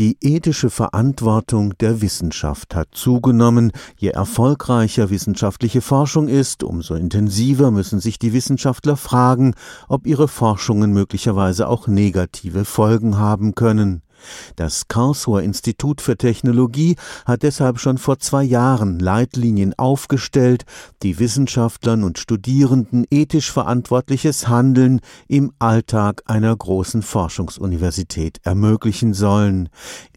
Die ethische Verantwortung der Wissenschaft hat zugenommen. Je erfolgreicher wissenschaftliche Forschung ist, umso intensiver müssen sich die Wissenschaftler fragen, ob ihre Forschungen möglicherweise auch negative Folgen haben können. Das Karlsruher Institut für Technologie hat deshalb schon vor zwei Jahren Leitlinien aufgestellt, die Wissenschaftlern und Studierenden ethisch verantwortliches Handeln im Alltag einer großen Forschungsuniversität ermöglichen sollen.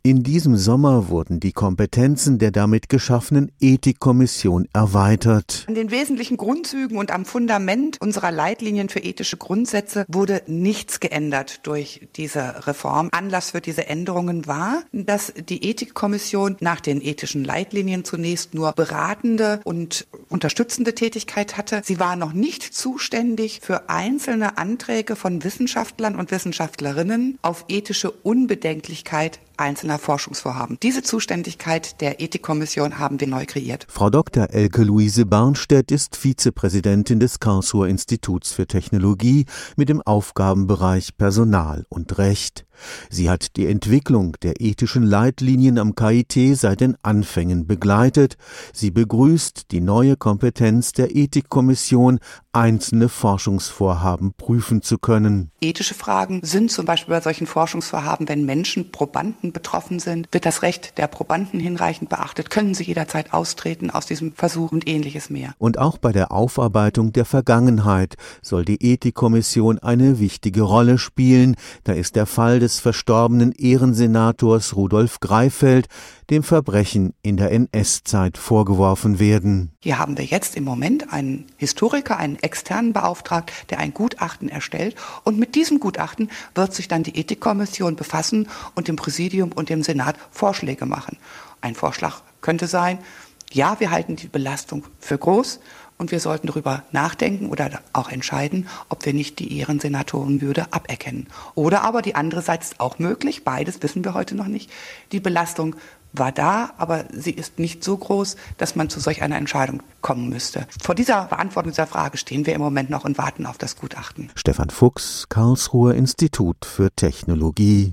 In diesem Sommer wurden die Kompetenzen der damit geschaffenen Ethikkommission erweitert. An den wesentlichen Grundzügen und am Fundament unserer Leitlinien für ethische Grundsätze wurde nichts geändert durch diese Reform. Anlass für diese Änderungen war, dass die Ethikkommission nach den ethischen Leitlinien zunächst nur beratende und unterstützende Tätigkeit hatte. Sie war noch nicht zuständig für einzelne Anträge von Wissenschaftlern und Wissenschaftlerinnen auf ethische Unbedenklichkeit einzelner Forschungsvorhaben. Diese Zuständigkeit der Ethikkommission haben wir neu kreiert. Frau Dr. Elke Luise Barnstedt ist Vizepräsidentin des Karlsruher Instituts für Technologie mit dem Aufgabenbereich Personal und Recht. Sie hat die Entwicklung der ethischen Leitlinien am KIT seit den Anfängen begleitet. Sie begrüßt die neue Kompetenz der Ethikkommission, einzelne Forschungsvorhaben prüfen zu können. Ethische Fragen sind zum Beispiel bei solchen Forschungsvorhaben, wenn Menschen, Probanden betroffen sind, wird das Recht der Probanden hinreichend beachtet, können sie jederzeit austreten aus diesem Versuch und ähnliches mehr. Und auch bei der Aufarbeitung der Vergangenheit soll die Ethikkommission eine wichtige Rolle spielen. Da ist der Fall des verstorbenen Ehrensenators Rudolf Greifeld dem Verbrechen in der NS-Zeit vorgeworfen werden. Hier haben wir jetzt im Moment einen Historiker, einen externen Beauftragten, der ein Gutachten erstellt. Und mit diesem Gutachten wird sich dann die Ethikkommission befassen und dem Präsidium und dem Senat Vorschläge machen. Ein Vorschlag könnte sein, ja, wir halten die Belastung für groß und wir sollten darüber nachdenken oder auch entscheiden, ob wir nicht die Ehrensenatorenwürde aberkennen. Oder aber die andere Seite ist auch möglich, beides wissen wir heute noch nicht. Die Belastung war da, aber sie ist nicht so groß, dass man zu solch einer Entscheidung kommen müsste. Vor dieser Beantwortung dieser Frage stehen wir im Moment noch und warten auf das Gutachten. Stefan Fuchs, Karlsruher Institut für Technologie.